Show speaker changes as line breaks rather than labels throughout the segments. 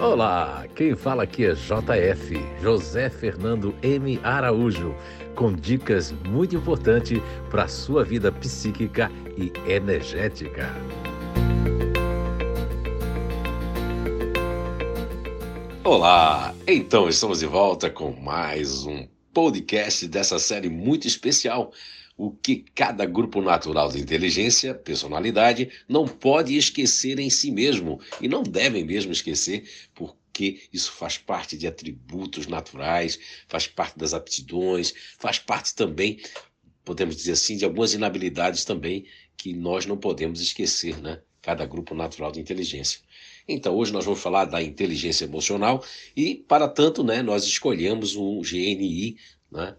Olá, quem fala aqui é JF, José Fernando M. Araújo, com dicas muito importantes para a sua vida psíquica e energética. Olá, então estamos de volta com mais um podcast dessa série muito especial o que cada grupo natural de inteligência, personalidade, não pode esquecer em si mesmo e não devem mesmo esquecer, porque isso faz parte de atributos naturais, faz parte das aptidões, faz parte também, podemos dizer assim, de algumas inabilidades também que nós não podemos esquecer, né? Cada grupo natural de inteligência. Então, hoje nós vamos falar da inteligência emocional e, para tanto, né, nós escolhemos um GNI, né?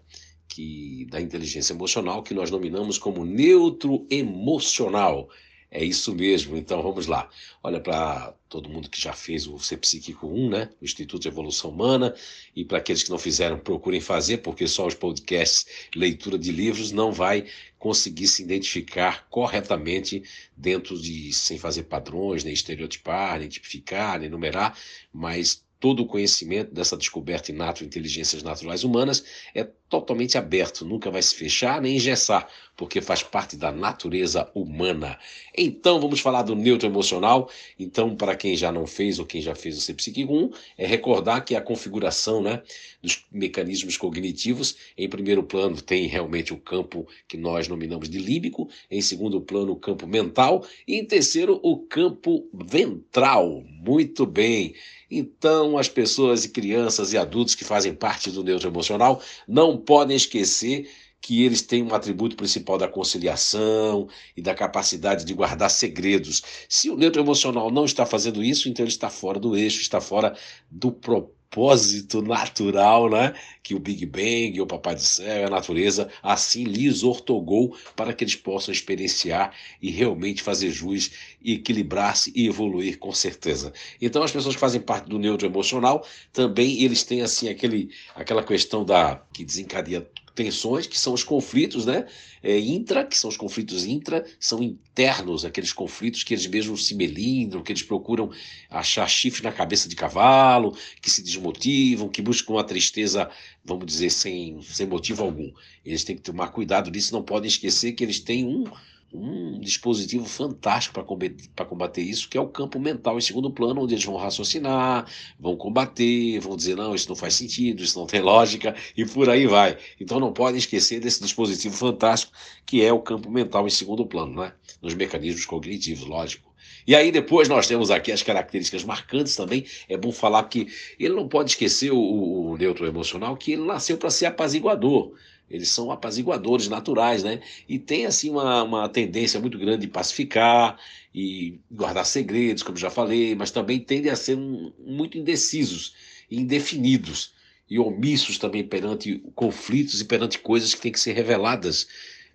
Que, da inteligência emocional, que nós nominamos como neutro emocional. É isso mesmo, então vamos lá. Olha para todo mundo que já fez o Ser Psíquico 1, né? O Instituto de Evolução Humana, e para aqueles que não fizeram, procurem fazer, porque só os podcasts, leitura de livros, não vai conseguir se identificar corretamente dentro de, sem fazer padrões, nem estereotipar, nem tipificar, nem numerar, mas todo o conhecimento dessa descoberta inata de inteligências naturais humanas é totalmente aberto, nunca vai se fechar nem engessar, porque faz parte da natureza humana. Então, vamos falar do neutro emocional. Então, para quem já não fez ou quem já fez o CPSIC 1, é recordar que a configuração né, dos mecanismos cognitivos, em primeiro plano, tem realmente o campo que nós nominamos de límbico, em segundo plano, o campo mental, e em terceiro, o campo ventral. Muito bem. Então, as pessoas e crianças e adultos que fazem parte do neutro emocional não podem esquecer que eles têm um atributo principal da conciliação e da capacidade de guardar segredos. Se o neutro emocional não está fazendo isso, então ele está fora do eixo, está fora do propósito natural, né? Que o Big Bang, o Papai do Céu, a natureza assim lhes ortogou para que eles possam experienciar e realmente fazer jus e equilibrar-se e evoluir com certeza. Então as pessoas que fazem parte do neutro emocional também eles têm assim aquele aquela questão da que desencadeia tensões, que são os conflitos né, é, intra, que são os conflitos intra, são internos, aqueles conflitos que eles mesmos se melindram, que eles procuram achar chifre na cabeça de cavalo, que se desmotivam, que buscam uma tristeza, vamos dizer, sem, sem motivo algum. Eles têm que tomar cuidado disso, não podem esquecer que eles têm um um dispositivo fantástico para combater, combater isso, que é o campo mental em segundo plano, onde eles vão raciocinar, vão combater, vão dizer, não, isso não faz sentido, isso não tem lógica, e por aí vai. Então não podem esquecer desse dispositivo fantástico, que é o campo mental em segundo plano, né? nos mecanismos cognitivos, lógico. E aí depois nós temos aqui as características marcantes também. É bom falar que ele não pode esquecer o, o neutro emocional, que ele nasceu para ser apaziguador. Eles são apaziguadores naturais, né? E tem, assim, uma, uma tendência muito grande de pacificar e guardar segredos, como já falei, mas também tendem a ser um, muito indecisos, indefinidos e omissos também perante conflitos e perante coisas que têm que ser reveladas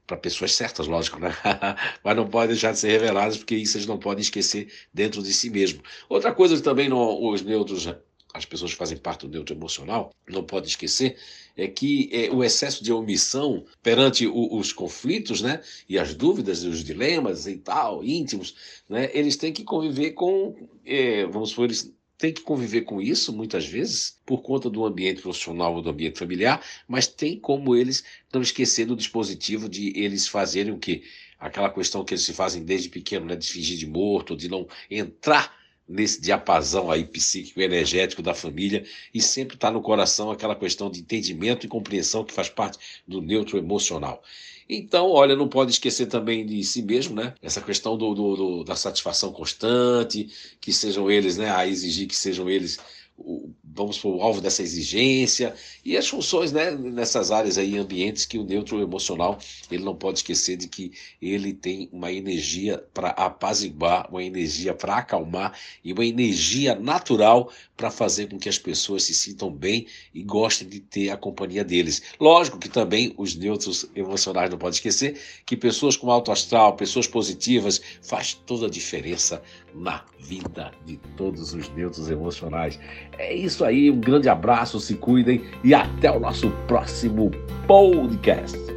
para pessoas certas, lógico, né? Mas não podem deixar de ser reveladas, porque isso eles não podem esquecer dentro de si mesmo. Outra coisa que também não, os neutros as pessoas que fazem parte do neutro emocional não podem esquecer é que é, o excesso de omissão perante o, os conflitos, né, e as dúvidas e os dilemas e tal, íntimos, né, eles têm que conviver com, é, vamos supor, eles têm que conviver com isso muitas vezes por conta do ambiente profissional ou do ambiente familiar, mas tem como eles não esquecer do dispositivo de eles fazerem o que aquela questão que eles se fazem desde pequeno, né, de fingir de morto, de não entrar nesse diapasão aí psíquico energético da família e sempre está no coração aquela questão de entendimento e compreensão que faz parte do neutro emocional. Então, olha, não pode esquecer também de si mesmo, né? Essa questão do, do, do da satisfação constante, que sejam eles, né? A exigir que sejam eles o, vamos para o alvo dessa exigência e as funções né, nessas áreas aí ambientes que o neutro emocional ele não pode esquecer de que ele tem uma energia para apaziguar, uma energia para acalmar e uma energia natural para fazer com que as pessoas se sintam bem e gostem de ter a companhia deles. Lógico que também os neutros emocionais não pode esquecer que pessoas com alto astral, pessoas positivas, faz toda a diferença na vida de todos os neutros emocionais. É isso aí, um grande abraço, se cuidem e até o nosso próximo podcast.